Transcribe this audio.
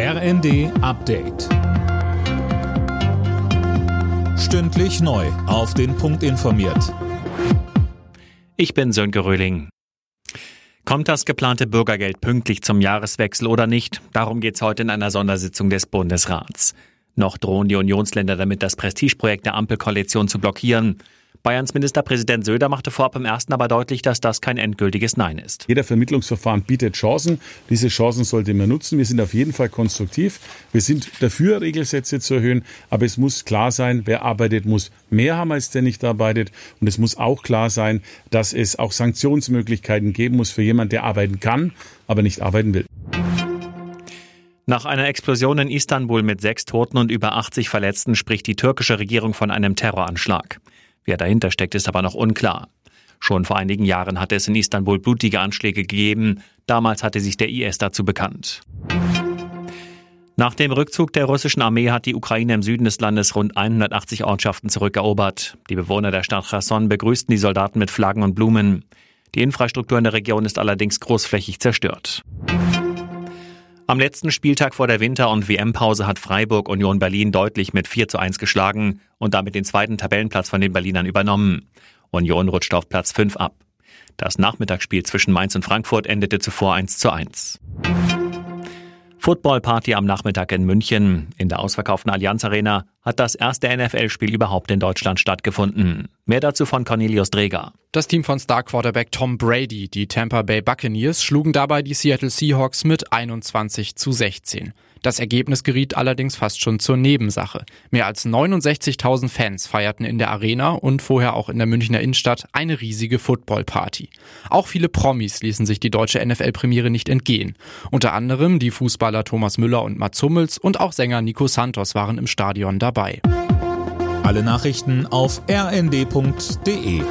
RND Update. Stündlich neu. Auf den Punkt informiert. Ich bin Sönke Röhling. Kommt das geplante Bürgergeld pünktlich zum Jahreswechsel oder nicht? Darum geht es heute in einer Sondersitzung des Bundesrats. Noch drohen die Unionsländer damit, das Prestigeprojekt der Ampelkoalition zu blockieren. Bayerns Ministerpräsident Söder machte vorab im ersten aber deutlich, dass das kein endgültiges Nein ist. Jeder Vermittlungsverfahren bietet Chancen. Diese Chancen sollte man nutzen. Wir sind auf jeden Fall konstruktiv. Wir sind dafür, Regelsätze zu erhöhen. Aber es muss klar sein, wer arbeitet, muss mehr haben, als der nicht arbeitet. Und es muss auch klar sein, dass es auch Sanktionsmöglichkeiten geben muss für jemanden, der arbeiten kann, aber nicht arbeiten will. Nach einer Explosion in Istanbul mit sechs Toten und über 80 Verletzten spricht die türkische Regierung von einem Terroranschlag. Wer dahinter steckt, ist aber noch unklar. Schon vor einigen Jahren hatte es in Istanbul blutige Anschläge gegeben. Damals hatte sich der IS dazu bekannt. Nach dem Rückzug der russischen Armee hat die Ukraine im Süden des Landes rund 180 Ortschaften zurückerobert. Die Bewohner der Stadt Cherson begrüßten die Soldaten mit Flaggen und Blumen. Die Infrastruktur in der Region ist allerdings großflächig zerstört. Am letzten Spieltag vor der Winter- und WM-Pause hat Freiburg Union Berlin deutlich mit 4 zu 1 geschlagen und damit den zweiten Tabellenplatz von den Berlinern übernommen. Union rutscht auf Platz 5 ab. Das Nachmittagsspiel zwischen Mainz und Frankfurt endete zuvor 1 zu 1. Footballparty am Nachmittag in München. In der ausverkauften Allianz Arena hat das erste NFL-Spiel überhaupt in Deutschland stattgefunden. Mehr dazu von Cornelius Dreger. Das Team von Star-Quarterback Tom Brady, die Tampa Bay Buccaneers, schlugen dabei die Seattle Seahawks mit 21 zu 16. Das Ergebnis geriet allerdings fast schon zur Nebensache. Mehr als 69.000 Fans feierten in der Arena und vorher auch in der Münchner Innenstadt eine riesige Footballparty. Auch viele Promis ließen sich die deutsche NFL-Premiere nicht entgehen. Unter anderem die Fußballer Thomas Müller und Mats Hummels und auch Sänger Nico Santos waren im Stadion dabei. Alle Nachrichten auf rnd.de